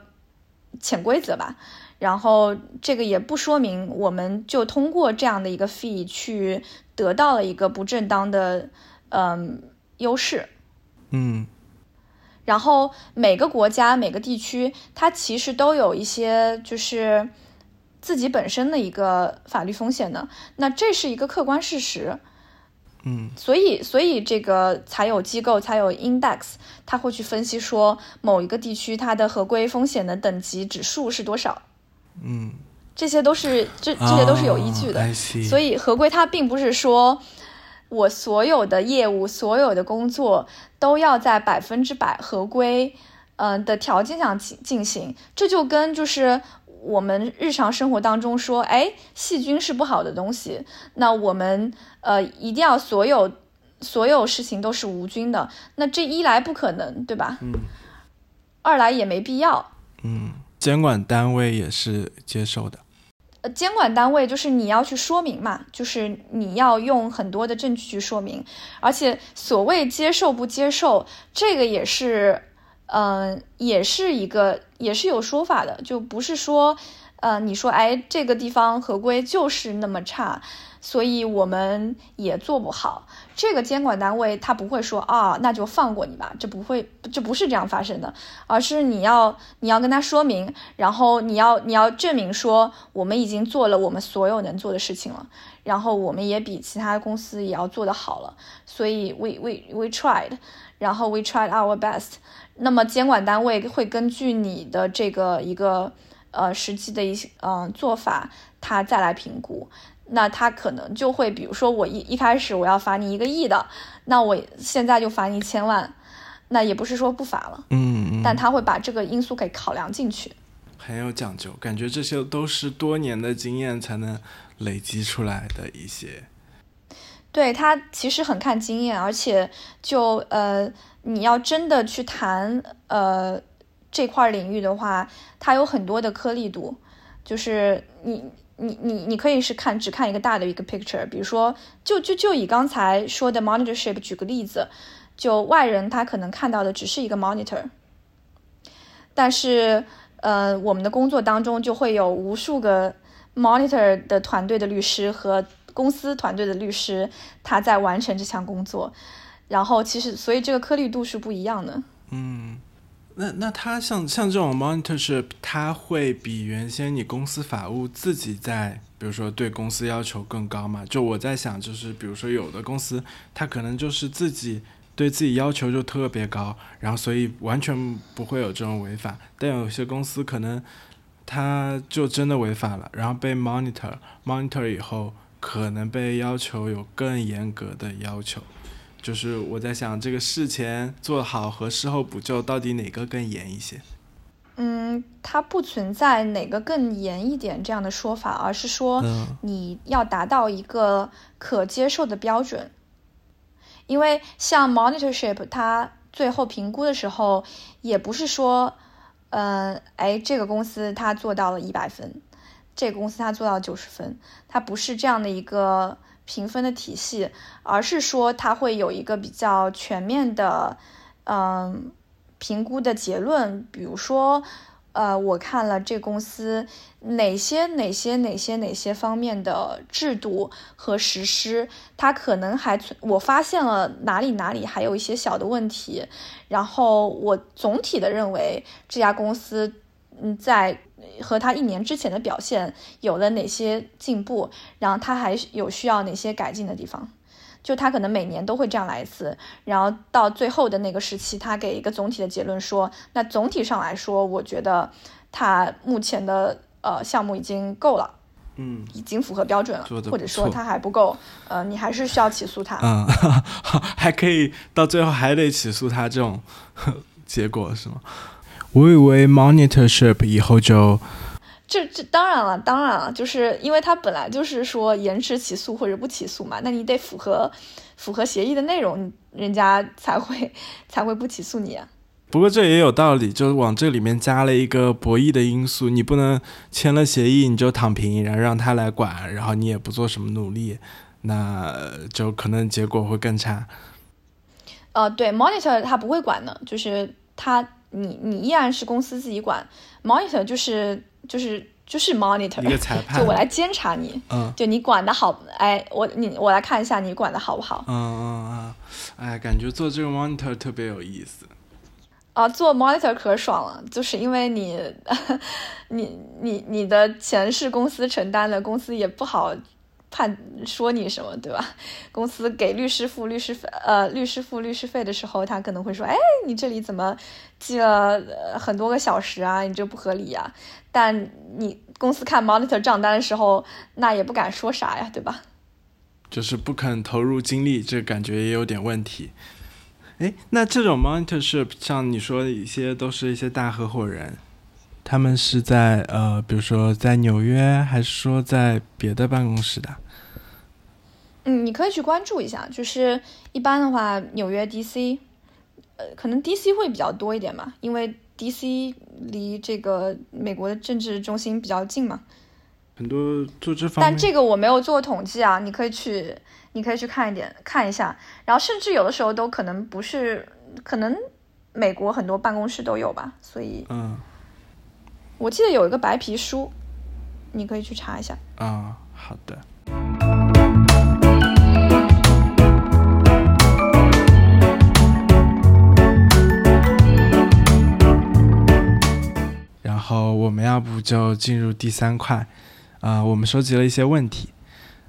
潜规则吧，然后这个也不说明我们就通过这样的一个 fee 去得到了一个不正当的嗯优势，嗯，然后每个国家每个地区它其实都有一些就是自己本身的一个法律风险的，那这是一个客观事实。嗯，所以，所以这个才有机构，才有 index，它会去分析说某一个地区它的合规风险的等级指数是多少。嗯，这些都是这这些都是有依据的。所以合规它并不是说我所有的业务、所有的工作都要在百分之百合规嗯的条件下进进行。这就跟就是我们日常生活当中说，哎，细菌是不好的东西，那我们。呃，一定要所有所有事情都是无菌的，那这一来不可能，对吧？嗯。二来也没必要。嗯，监管单位也是接受的。呃，监管单位就是你要去说明嘛，就是你要用很多的证据去说明，而且所谓接受不接受，这个也是，嗯，也是一个也是有说法的，就不是说，呃，你说哎这个地方合规就是那么差。所以我们也做不好，这个监管单位他不会说啊，那就放过你吧，这不会，这不是这样发生的，而是你要你要跟他说明，然后你要你要证明说我们已经做了我们所有能做的事情了，然后我们也比其他公司也要做得好了，所以 we we we tried，然后 we tried our best，那么监管单位会根据你的这个一个呃实际的一些嗯做法，他再来评估。那他可能就会，比如说我一一开始我要罚你一个亿的，那我现在就罚你一千万，那也不是说不罚了，嗯，但他会把这个因素给考量进去，很有讲究，感觉这些都是多年的经验才能累积出来的一些。对他其实很看经验，而且就呃，你要真的去谈呃这块领域的话，它有很多的颗粒度，就是你。你你你可以是看只看一个大的一个 picture，比如说就就就以刚才说的 monitorship 举个例子，就外人他可能看到的只是一个 monitor，但是呃我们的工作当中就会有无数个 monitor 的团队的律师和公司团队的律师，他在完成这项工作，然后其实所以这个颗粒度是不一样的。嗯。那那他像像这种 monitorship，他会比原先你公司法务自己在，比如说对公司要求更高嘛？就我在想，就是比如说有的公司，他可能就是自己对自己要求就特别高，然后所以完全不会有这种违法。但有些公司可能他就真的违法了，然后被 monitor monitor 以后，可能被要求有更严格的要求。就是我在想，这个事前做好和事后补救到底哪个更严一些？嗯，它不存在哪个更严一点这样的说法，而是说你要达到一个可接受的标准。因为像 monitorship，它最后评估的时候，也不是说，嗯，哎，这个公司它做到了一百分，这个公司它做到九十分，它不是这样的一个。评分的体系，而是说它会有一个比较全面的，嗯，评估的结论。比如说，呃，我看了这公司哪些哪些哪些哪些方面的制度和实施，它可能还存，我发现了哪里哪里还有一些小的问题。然后我总体的认为这家公司，嗯，在。和他一年之前的表现有了哪些进步？然后他还有需要哪些改进的地方？就他可能每年都会这样来一次，然后到最后的那个时期，他给一个总体的结论说：那总体上来说，我觉得他目前的呃项目已经够了，嗯，已经符合标准了，或者说他还不够，呃，你还是需要起诉他，嗯，还可以到最后还得起诉他这种 结果是吗？我以为 monitorship 以后就，这这当然了，当然了，就是因为它本来就是说延迟起诉或者不起诉嘛，那你得符合符合协议的内容，人家 才会才会不起诉你。啊不过这也有道理，就是往这里面加了一个博弈的因素，你不能签了协议你就躺平，然后让他来管，然后你也不做什么努力，那就可能结果会更差。呃，对，monitor 他不会管的，就是他。你你依然是公司自己管，monitor 就是就是就是 monitor，一个裁判，就我来监察你，嗯，就你管的好，哎，我你我来看一下你管的好不好，嗯嗯嗯，哎，感觉做这个 monitor 特别有意思，啊，做 monitor 可爽了，就是因为你 你你你的钱是公司承担的，公司也不好。判说你什么对吧？公司给律师付律师费，呃，律师付律师费的时候，他可能会说：“哎，你这里怎么记了很多个小时啊？你这不合理呀。”但你公司看 monitor 账单的时候，那也不敢说啥呀，对吧？就是不肯投入精力，这感觉也有点问题。哎，那这种 monitorship，像你说的一些，都是一些大合伙人。他们是在呃，比如说在纽约，还是说在别的办公室的？嗯，你可以去关注一下。就是一般的话，纽约 DC，呃，可能 DC 会比较多一点嘛，因为 DC 离这个美国的政治中心比较近嘛。很多做这方面，但这个我没有做统计啊，你可以去，你可以去看一点看一下。然后甚至有的时候都可能不是，可能美国很多办公室都有吧。所以，嗯，我记得有一个白皮书，你可以去查一下。啊，好的。然后我们要不就进入第三块，啊、我们收集了一些问题，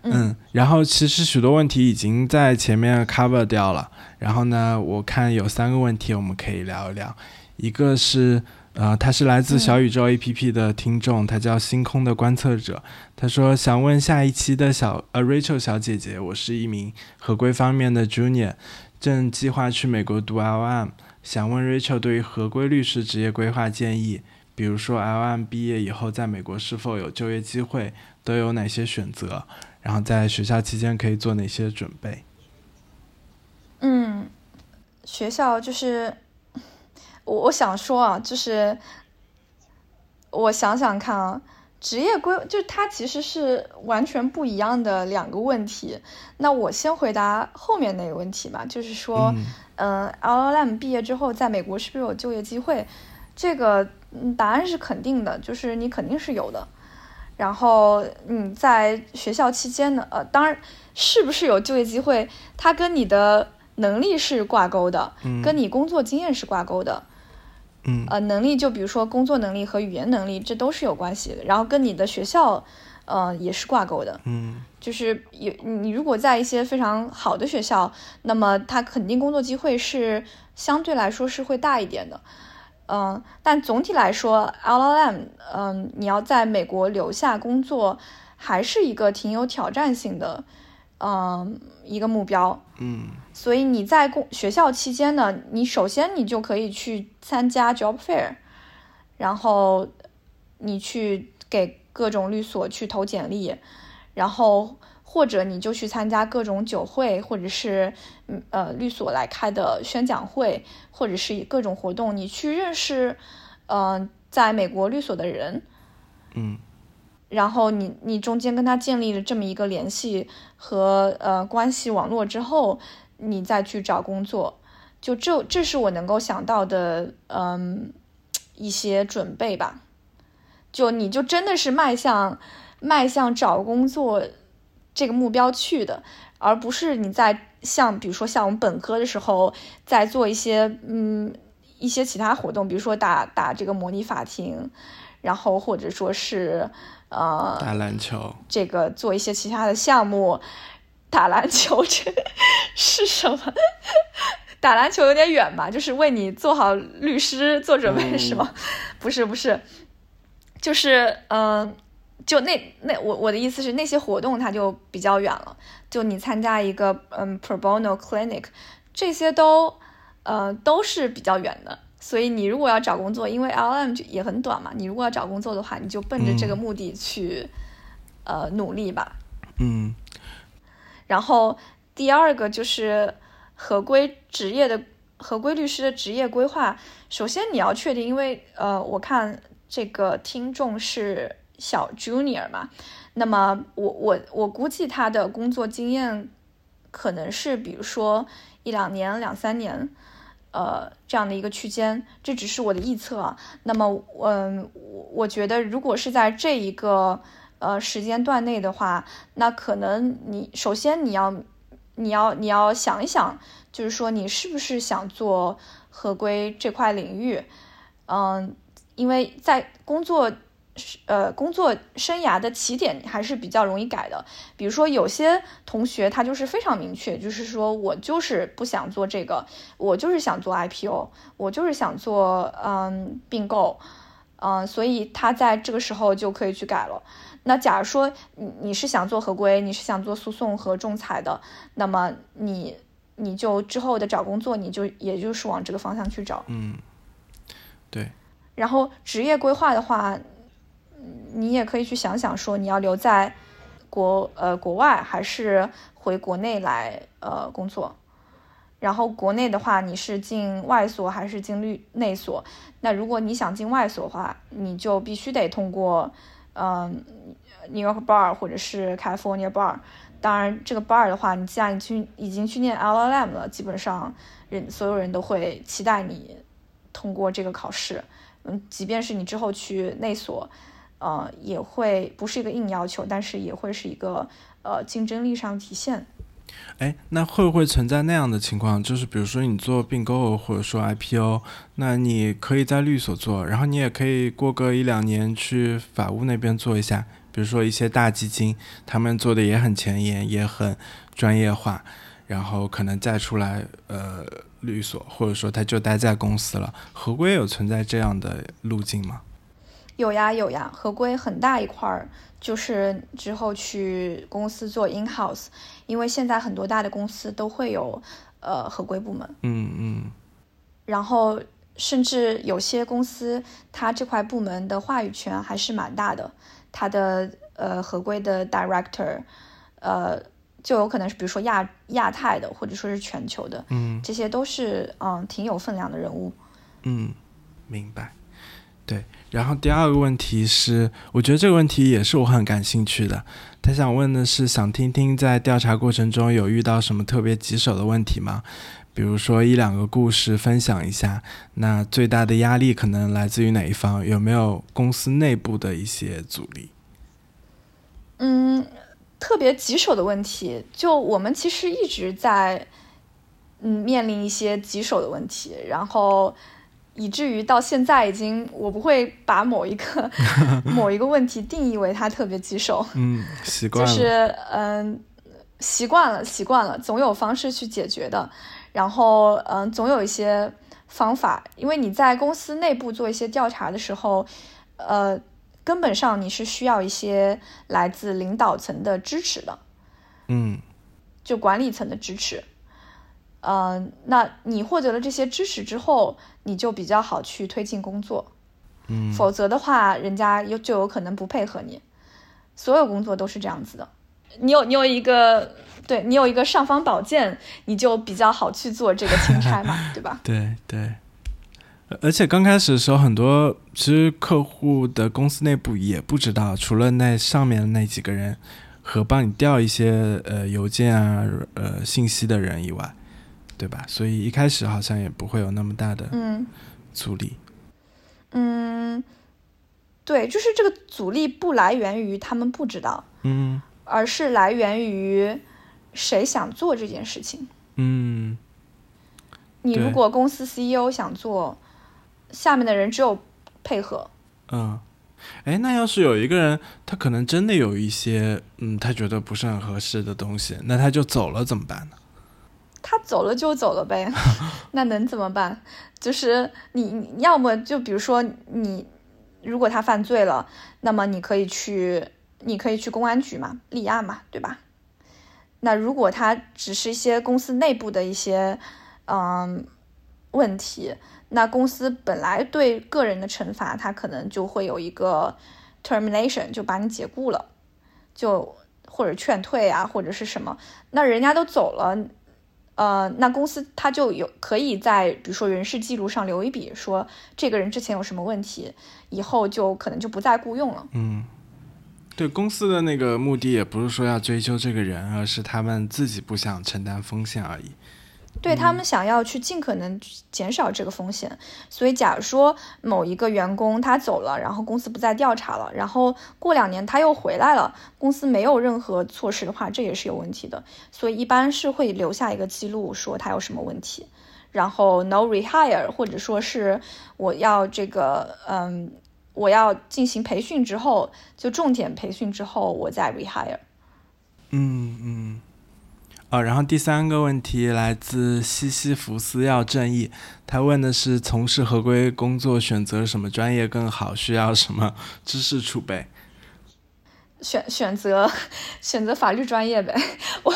嗯，然后其实许多问题已经在前面 cover 掉了，然后呢，我看有三个问题我们可以聊一聊，一个是。呃，他是来自小宇宙 APP 的听众，他叫星空的观测者。他说想问下一期的小呃 Rachel 小姐姐，我是一名合规方面的 Junior，正计划去美国读 LM，想问 Rachel 对于合规律师职业规划建议，比如说 LM 毕业以后在美国是否有就业机会，都有哪些选择，然后在学校期间可以做哪些准备？嗯，学校就是我我想说啊，就是我想想看啊，职业规就它其实是完全不一样的两个问题。那我先回答后面那个问题吧，就是说，嗯、呃、，LLM 毕业之后在美国是不是有就业机会？这个嗯答案是肯定的，就是你肯定是有的。然后你在学校期间呢，呃，当然是不是有就业机会，它跟你的能力是挂钩的，嗯跟你工作经验是挂钩的。嗯呃，能力就比如说工作能力和语言能力，这都是有关系的。然后跟你的学校，呃，也是挂钩的。嗯就是有你如果在一些非常好的学校，那么他肯定工作机会是相对来说是会大一点的。嗯，但总体来说，LLM，嗯，你要在美国留下工作，还是一个挺有挑战性的，嗯，一个目标。嗯。所以你在工学校期间呢，你首先你就可以去参加 job fair，然后你去给各种律所去投简历，然后或者你就去参加各种酒会，或者是嗯呃律所来开的宣讲会，或者是各种活动，你去认识呃在美国律所的人，嗯然后你你中间跟他建立了这么一个联系和呃关系网络之后，你再去找工作，就这这是我能够想到的嗯一些准备吧。就你就真的是迈向迈向找工作这个目标去的，而不是你在像比如说像我们本科的时候在做一些嗯一些其他活动，比如说打打这个模拟法庭，然后或者说是呃打篮球，这个做一些其他的项目，打篮球这是什么？打篮球有点远吧，就是为你做好律师做准备、嗯是吗？不是不是，就是嗯、呃就那那我我的意思是那些活动它就比较远了，就你参加一个嗯 pro bono clinic，这些都呃都是比较远的。所以你如果要找工作，因为 LM 就也很短嘛，你如果要找工作的话，你就奔着这个嗯目的去、呃努力吧。嗯然后第二个就是合规职业的合规律师的职业规划。首先你要确定，因为呃，我看这个听众是小 junior 嘛，那么我我我估计他的工作经验可能是比如说一两年、两三年。呃，这样的一个区间，这只是我的臆测。那么，嗯，我我觉得如果是在这一个呃时间段内的话，那可能你首先你要你要你要想一想，就是说你是不是想做合规这块领域，嗯，因为在工作呃工作生涯的起点还是比较容易改的。比如说有些同学他就是非常明确，就是说我就是不想做这个，我就是想做 IPO，我就是想做嗯并购，嗯，所以他在这个时候就可以去改了。那假如说你你是想做合规，你是想做诉讼和仲裁的，那么你你就之后的找工作，你就也就是往这个方向去找。嗯，对，然后职业规划的话，嗯你也可以去想想说你要留在国呃国外还是回国内来呃工作。然后国内的话，你是进外所还是进律内所？那如果你想进外所的话，你就必须得通过嗯 New York Bar 或者是 California Bar。当然，这个 bar 的话，你既然去已经去念 LLM 了，基本上人所有人都会期待你通过这个考试。嗯，即便是你之后去内所，呃，也会不是一个硬要求，但是也会是一个呃竞争力上体现。哎，那会不会存在那样的情况？就是比如说你做并购或者说 IPO，那你可以在律所做，然后你也可以过个一两年去法务那边做一下。比如说一些大基金，他们做的也很前沿，也很专业化，然后可能再出来呃律所，或者说他就待在公司了。合规有存在这样的路径吗？有呀有呀，合规很大一块儿，就是之后去公司做 in house，因为现在很多大的公司都会有呃合规部门。嗯嗯。然后甚至有些公司，它这块部门的话语权还是蛮大的。它的呃合规的 director，呃就有可能是比如说亚亚太的，或者说是全球的，嗯，这些都是嗯挺有分量的人物。嗯，明白。对，然后第二个问题是，我觉得这个问题也是我很感兴趣的。他想问的是，想听听在调查过程中有遇到什么特别棘手的问题吗？比如说一两个故事分享一下，那最大的压力可能来自于哪一方？有没有公司内部的一些阻力？嗯，特别棘手的问题，就我们其实一直在嗯面临一些棘手的问题，然后以至于到现在已经，我不会把某一个 某一个问题定义为它特别棘手。嗯，习惯了，就是嗯习惯了，习惯了，总有方式去解决的。然后，嗯，总有一些方法，因为你在公司内部做一些调查的时候，呃，根本上你是需要一些来自领导层的支持的，嗯，就管理层的支持，嗯，那你获得了这些知识之后，你就比较好去推进工作，嗯，否则的话，人家有就有可能不配合你，所有工作都是这样子的，你有你有一个。对你有一个尚方宝剑，你就比较好去做这个钦差嘛，对吧？对对，而且刚开始的时候，很多其实客户的公司内部也不知道，除了那上面的那几个人和帮你调一些呃邮件啊呃信息的人以外，对吧？所以一开始好像也不会有那么大的嗯阻力。嗯，对，就是这个阻力不来源于他们不知道，嗯，而是来源于。谁想做这件事情？嗯，你如果公司 CEO 想做，下面的人只有配合。嗯，哎，那要是有一个人，他可能真的有一些，嗯，他觉得不是很合适的东西，那他就走了怎么办呢？他走了就走了呗，那能怎么办？就是你，你要么就比如说你，如果他犯罪了，那么你可以去，你可以去公安局嘛，立案嘛，对吧？那如果他只是一些公司内部的一些嗯问题，那公司本来对个人的惩罚，他可能就会有一个 termination，就把你解雇了，就或者劝退啊，或者是什么。那人家都走了，呃，那公司他就有可以在比如说人事记录上留一笔，说这个人之前有什么问题，以后就可能就不再雇佣了。嗯。对公司的那个目的也不是说要追究这个人，而是他们自己不想承担风险而已。对他们想要去尽可能减少这个风险，所以假如说某一个员工他走了，然后公司不再调查了，然后过两年他又回来了，公司没有任何措施的话，这也是有问题的。所以一般是会留下一个记录，说他有什么问题，然后 no rehire，或者说是我要这个嗯。我要进行培训之后，就重点培训之后，我再 rehire。嗯嗯，哦，然后第三个问题来自西西弗斯要正义，他问的是从事合规工作选择什么专业更好，需要什么知识储备？选选择选择法律专业呗，我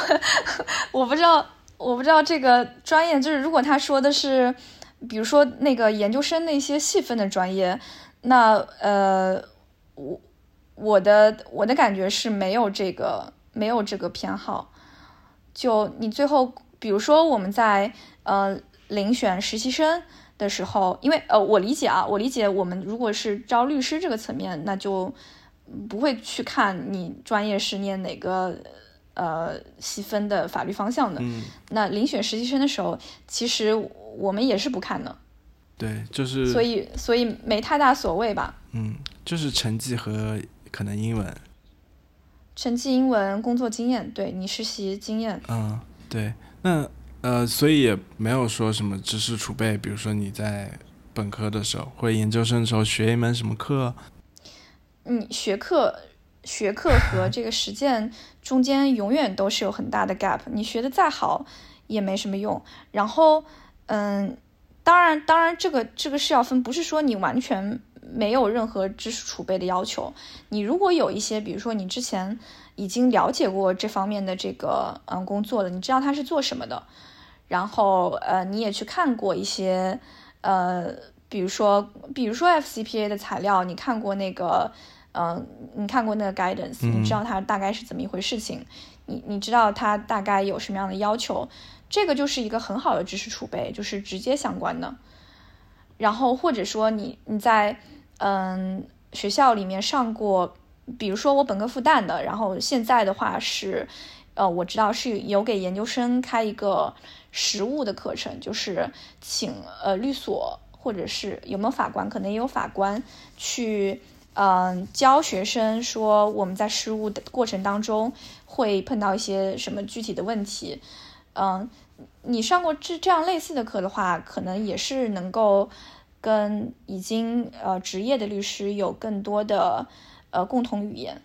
我不知道我不知道这个专业就是如果他说的是，比如说那个研究生的一些细分的专业。那呃，我我的我的感觉是没有这个没有这个偏好。就你最后，比如说我们在呃遴选实习生的时候，因为呃我理解啊，我理解我们如果是招律师这个层面，那就不会去看你专业是念哪个呃细分的法律方向的。嗯，那遴选实习生的时候，其实我们也是不看的。对，就是所以所以没太大所谓吧。嗯，就是成绩和可能英文。成绩、英文、工作经验，对你实习经验。嗯，对，那呃，所以也没有说什么知识储备，比如说你在本科的时候或者研究生的时候学一门什么课。嗯，学课学课和这个实践中间永远都是有很大的 gap，你学的再好也没什么用。然后，嗯，当然，当然，这个这个是要分，不是说你完全。没有任何知识储备的要求。你如果有一些，比如说你之前已经了解过这方面的这个嗯工作了，你知道他是做什么的，然后呃你也去看过一些呃，比如说比如说 FCPA 的材料，你看过那个嗯，你看过那个 guidance，你知道它大概是怎么一回事情，你你知道它大概有什么样的要求，这个就是一个很好的知识储备，就是直接相关的。然后或者说你你在嗯，学校里面上过，比如说我本科复旦的，然后现在的话是，呃，我知道是有给研究生开一个实务的课程，就是请呃律所或者是有没有法官，可能也有法官去，嗯，教学生说我们在实务的过程当中会碰到一些什么具体的问题，嗯，你上过这这样类似的课的话，可能也是能够。跟已经呃职业的律师有更多的呃共同语言，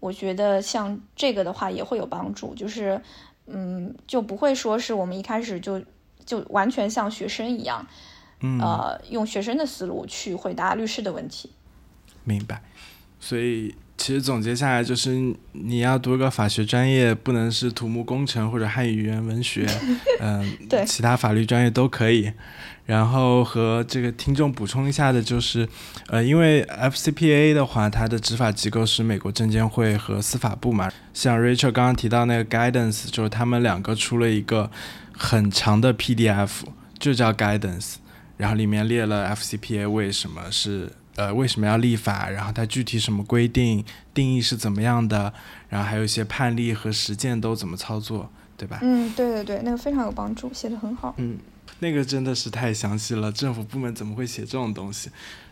我觉得像这个的话也会有帮助，就是嗯就不会说是我们一开始就就完全像学生一样，呃用学生的思路去回答律师的问题。明白，所以其实总结下来就是你要读个法学专业，不能是土木工程或者汉语言文学，嗯，对，其他法律专业都可以。然后和这个听众补充一下的就是，呃，因为 FCPA 的话，它的执法机构是美国证监会和司法部嘛。像 Rachel 刚刚提到那个 Guidance，就是他们两个出了一个很长的 PDF，就叫 Guidance，然后里面列了 FCPA 为什么是呃为什么要立法，然后它具体什么规定、定义是怎么样的，然后还有一些判例和实践都怎么操作，对吧？嗯，对对对，那个非常有帮助，写的很好。嗯。那个真的是太详细了，政府部门怎么会写这种东西？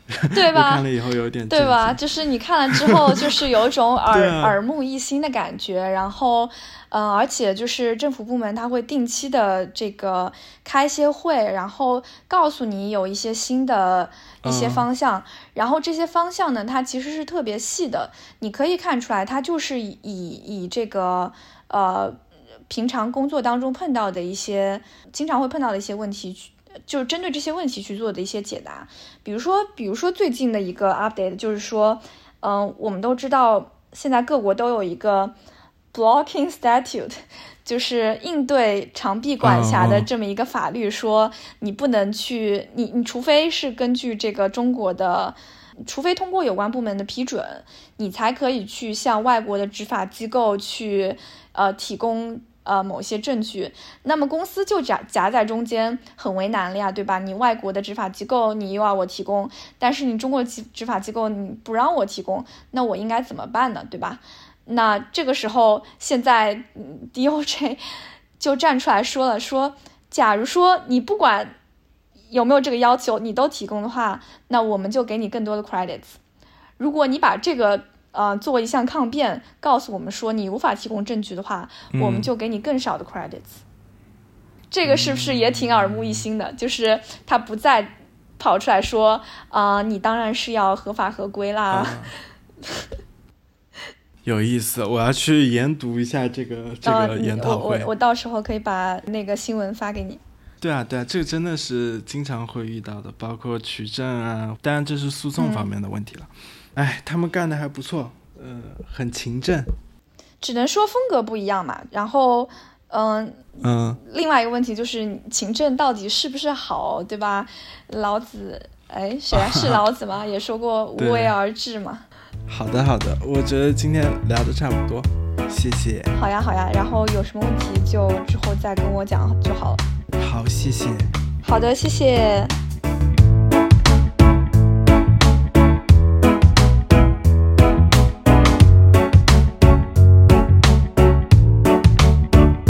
对吧？看了以后有点对吧？就是你看了之后，就是有一种 耳耳目一新的感觉。然后，嗯，而且就是政府部门他会定期的这个开一些会，然后告诉你有一些新的一些方向。然后这些方向呢，它其实是特别细的，你可以看出来，它就是以以这个呃。平常工作当中碰到的一些，经常会碰到的一些问题，去就是针对这些问题去做的一些解答。比如说，比如说最近的一个 update 就是说，嗯，我们都知道现在各国都有一个 blocking statute，就是应对长臂管辖的这么一个法律，说你不能去，你你除非是根据这个中国的，除非通过有关部门的批准，你才可以去向外国的执法机构去，呃，提供。呃，某些证据，那么公司就夹夹在中间，很为难了呀，对吧？你外国的执法机构，你又要我提供，但是你中国执执法机构你不让我提供，那我应该怎么办呢？对吧？那这个时候，现在 DOJ 就站出来说了，说，假如说你不管有没有这个要求，你都提供的话，那我们就给你更多的 credits。如果你把这个呃，做一项抗辩，告诉我们说你无法提供证据的话，我们就给你更少的 credits。这个是不是也挺耳目一新的？就是他不再跑出来说啊，你当然是要合法合规啦。有意思，我要去研读一下这个这个研讨会。我我到时候可以把那个新闻发给你。对啊，对啊，这个真的是经常会遇到的，包括取证啊，当然这是诉讼方面的问题了。哎，他们干的还不错，呃，很勤政，只能说风格不一样嘛。然后，嗯嗯，另外一个问题就是勤政到底是不是好，对吧？老子，哎，谁啊？是老子吗？也说过无为而治嘛。好的好的，我觉得今天聊的差不多，谢谢。好呀好呀，然后有什么问题就之后再跟我讲就好了。好，谢谢。好的，谢谢。